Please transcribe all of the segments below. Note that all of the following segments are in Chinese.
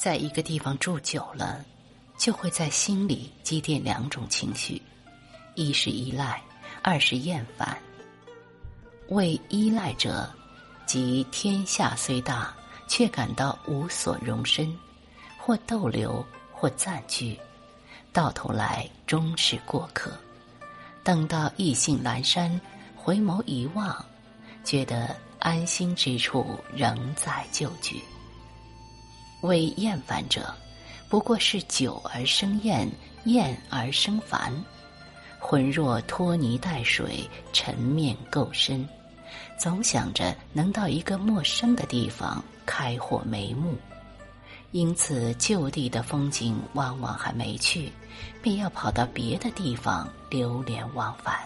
在一个地方住久了，就会在心里积淀两种情绪：一是依赖，二是厌烦。为依赖者，即天下虽大，却感到无所容身，或逗留，或暂居，到头来终是过客。等到意兴阑珊，回眸一望，觉得安心之处仍在旧居。为厌烦者，不过是久而生厌，厌而生烦，浑若拖泥带水，沉面垢深。总想着能到一个陌生的地方开阔眉目，因此旧地的风景往往还没去，便要跑到别的地方流连忘返。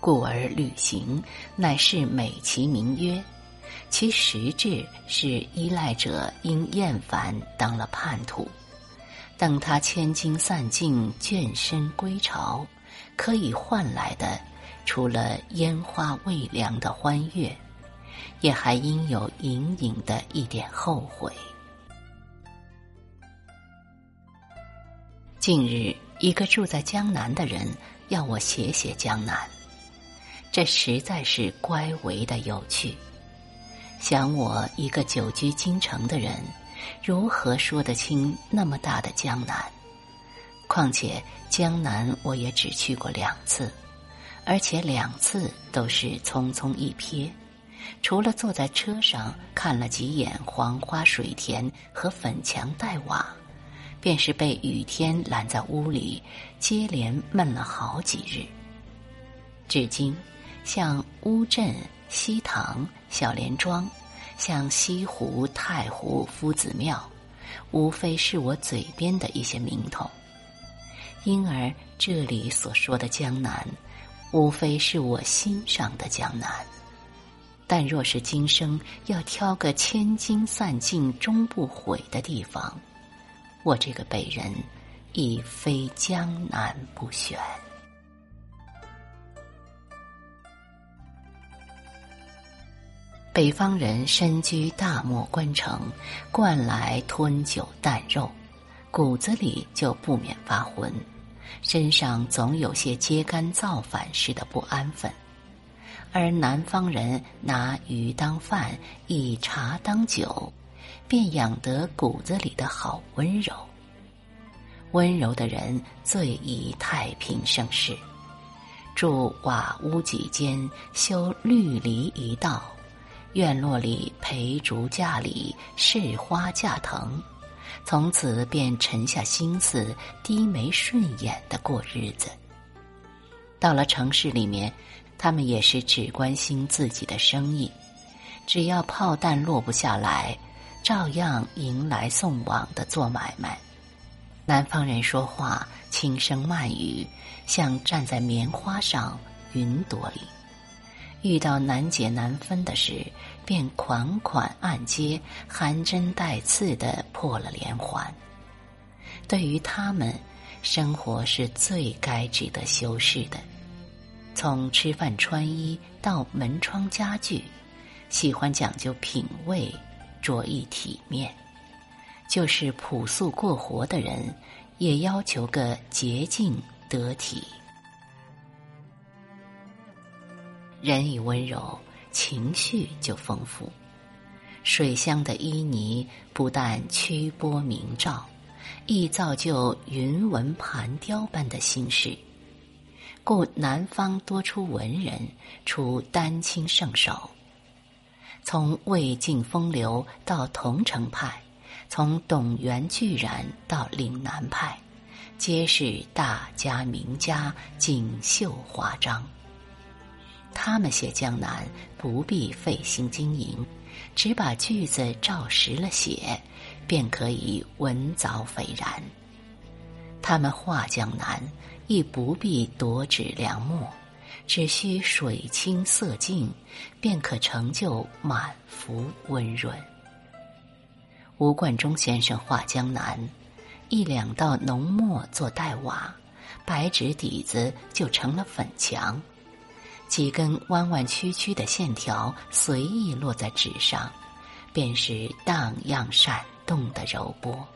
故而旅行乃是美其名曰，其实质是依赖者因厌烦当了叛徒，等他千金散尽，倦身归巢，可以换来的。除了烟花未凉的欢悦，也还应有隐隐的一点后悔。近日，一个住在江南的人要我写写江南，这实在是乖为的有趣。想我一个久居京城的人，如何说得清那么大的江南？况且江南我也只去过两次。而且两次都是匆匆一瞥，除了坐在车上看了几眼黄花水田和粉墙黛瓦，便是被雨天拦在屋里，接连闷了好几日。至今，像乌镇、西塘、小莲庄，像西湖、太湖、夫子庙，无非是我嘴边的一些名头。因而这里所说的江南。无非是我心上的江南，但若是今生要挑个千金散尽终不悔的地方，我这个北人亦非江南不选。北方人身居大漠关城，惯来吞酒啖肉，骨子里就不免发浑。身上总有些揭竿造反似的不安分，而南方人拿鱼当饭，以茶当酒，便养得骨子里的好温柔。温柔的人最宜太平盛世，住瓦屋几间，修绿篱一道，院落里培竹架里，试花架藤。从此便沉下心思，低眉顺眼的过日子。到了城市里面，他们也是只关心自己的生意，只要炮弹落不下来，照样迎来送往的做买卖。南方人说话轻声慢语，像站在棉花上云朵里。遇到难解难分的事，便款款按揭，含针带刺的破了连环。对于他们，生活是最该值得修饰的，从吃饭穿衣到门窗家具，喜欢讲究品味，着意体面。就是朴素过活的人，也要求个洁净得体。人以温柔，情绪就丰富。水乡的旖旎不但曲波明照，亦造就云纹盘雕般的心事。故南方多出文人，出丹青圣手。从魏晋风流到桐城派，从董源巨然到岭南派，皆是大家名家，锦绣华章。他们写江南不必费心经营，只把句子照实了写，便可以文藻斐然。他们画江南亦不必夺纸良墨，只需水清色净，便可成就满幅温润。吴冠中先生画江南，一两道浓墨做黛瓦，白纸底子就成了粉墙。几根弯弯曲曲的线条随意落在纸上，便是荡漾闪动的柔波。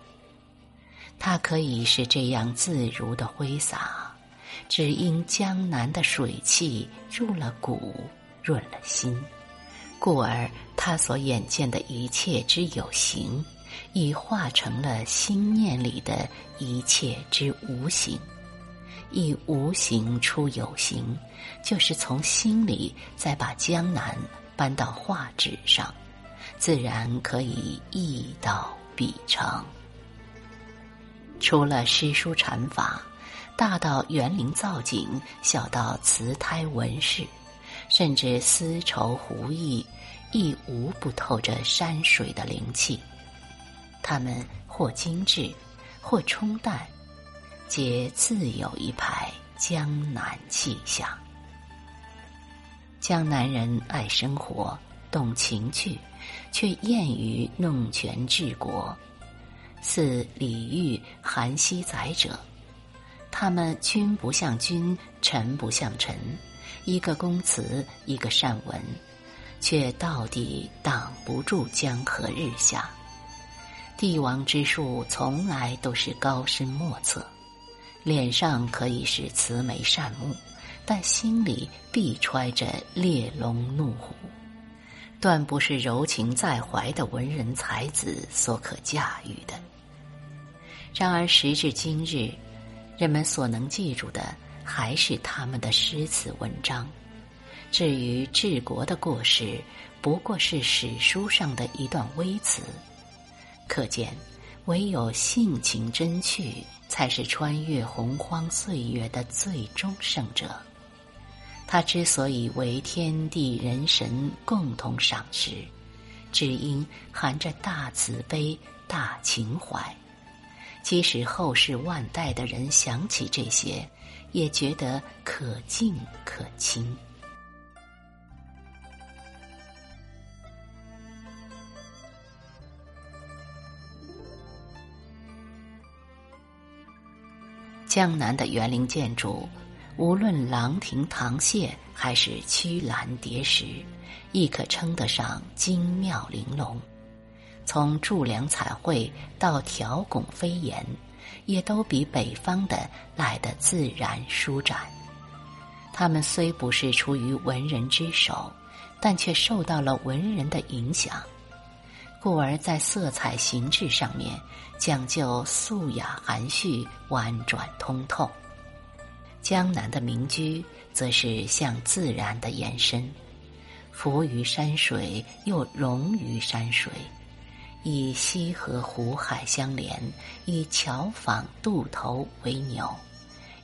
它可以是这样自如的挥洒，只因江南的水气入了骨，润了心，故而他所眼见的一切之有形，已化成了心念里的一切之无形。亦无形出有形，就是从心里再把江南搬到画纸上，自然可以意到笔成。除了诗书禅法，大到园林造景，小到瓷胎纹饰，甚至丝绸狐艺，亦无不透着山水的灵气。它们或精致，或冲淡。皆自有一派江南气象。江南人爱生活，懂情趣，却厌于弄权治国。似李煜、韩熙载者，他们君不像君，臣不像臣，一个公词，一个善文，却到底挡不住江河日下。帝王之术，从来都是高深莫测。脸上可以是慈眉善目，但心里必揣着烈龙怒虎，断不是柔情在怀的文人才子所可驾驭的。然而时至今日，人们所能记住的还是他们的诗词文章，至于治国的过失，不过是史书上的一段微词。可见，唯有性情真趣。才是穿越洪荒岁月的最终胜者。他之所以为天地人神共同赏识，只因含着大慈悲、大情怀。即使后世万代的人想起这些，也觉得可敬可亲。江南的园林建筑，无论廊亭堂榭还是曲栏叠石，亦可称得上精妙玲珑。从柱梁彩绘到条拱飞檐，也都比北方的来得自然舒展。他们虽不是出于文人之手，但却受到了文人的影响。故而在色彩形制上面讲究素雅含蓄、婉转通透。江南的民居则是向自然的延伸，浮于山水又融于山水，以西河湖海相连，以桥坊渡头为纽，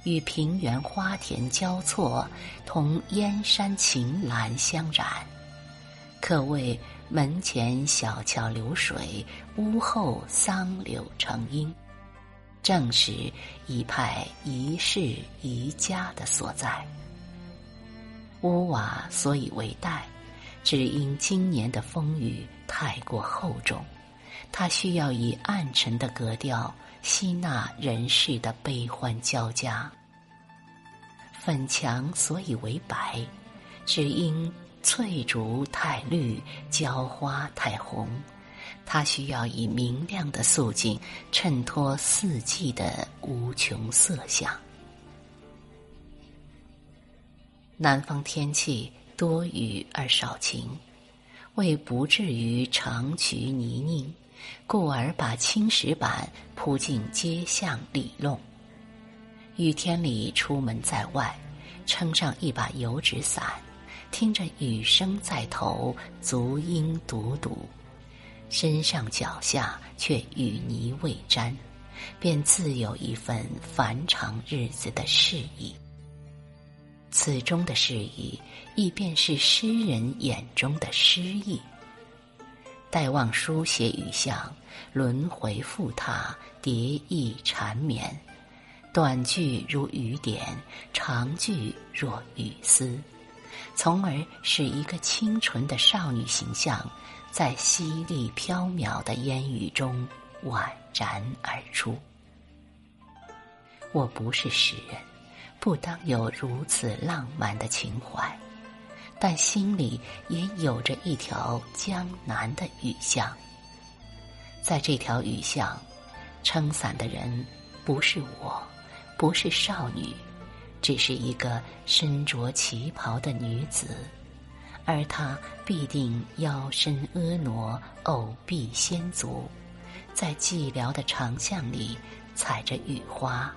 与平原花田交错，同燕山晴岚相染，可谓。门前小桥流水，屋后桑柳成荫，正是一派宜室宜家的所在。屋瓦所以为黛，只因今年的风雨太过厚重，它需要以暗沉的格调吸纳人世的悲欢交加。粉墙所以为白，只因。翠竹太绿，娇花太红，它需要以明亮的素净衬托四季的无穷色相。南方天气多雨而少晴，为不至于长渠泥泞，故而把青石板铺进街巷里弄。雨天里出门在外，撑上一把油纸伞。听着雨声在头，足音笃笃，身上脚下却雨泥未沾，便自有一份繁长日子的诗意。此中的诗意，亦便是诗人眼中的诗意。待望书写雨巷，轮回复沓，叠意缠绵，短句如雨点，长句若雨丝。从而使一个清纯的少女形象，在淅沥飘渺的烟雨中宛然而出。我不是诗人，不当有如此浪漫的情怀，但心里也有着一条江南的雨巷。在这条雨巷，撑伞的人不是我，不是少女，只是一个身着旗袍的女子，而她必定腰身婀娜，藕臂纤足，在寂寥的长巷里踩着雨花，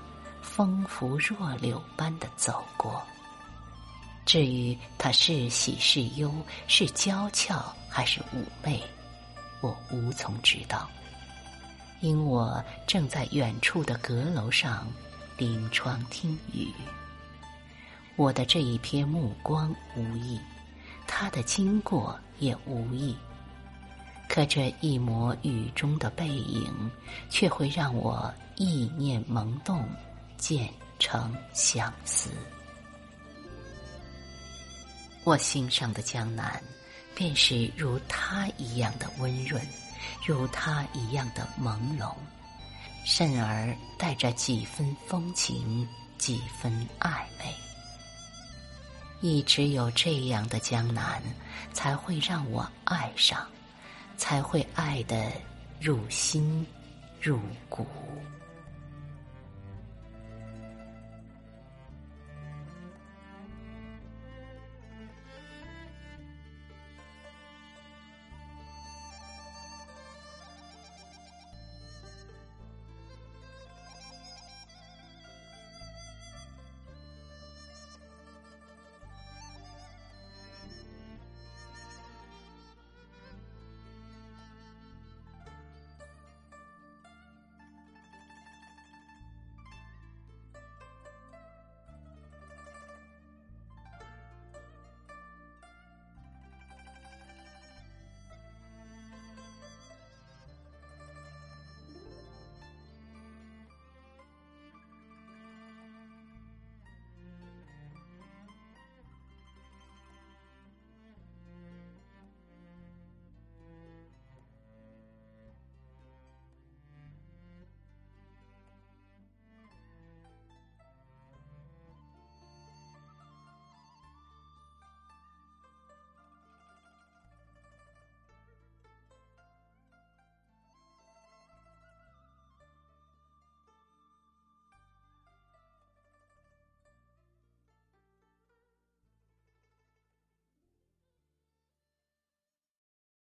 风拂弱柳般的走过。至于她是喜是忧，是娇俏还是妩媚？我无从知道，因我正在远处的阁楼上临窗听雨。我的这一瞥目光无意，他的经过也无意。可这一抹雨中的背影，却会让我意念萌动，渐成相思。我心上的江南。便是如他一样的温润，如他一样的朦胧，甚而带着几分风情，几分暧昧。一直有这样的江南，才会让我爱上，才会爱得入心入骨。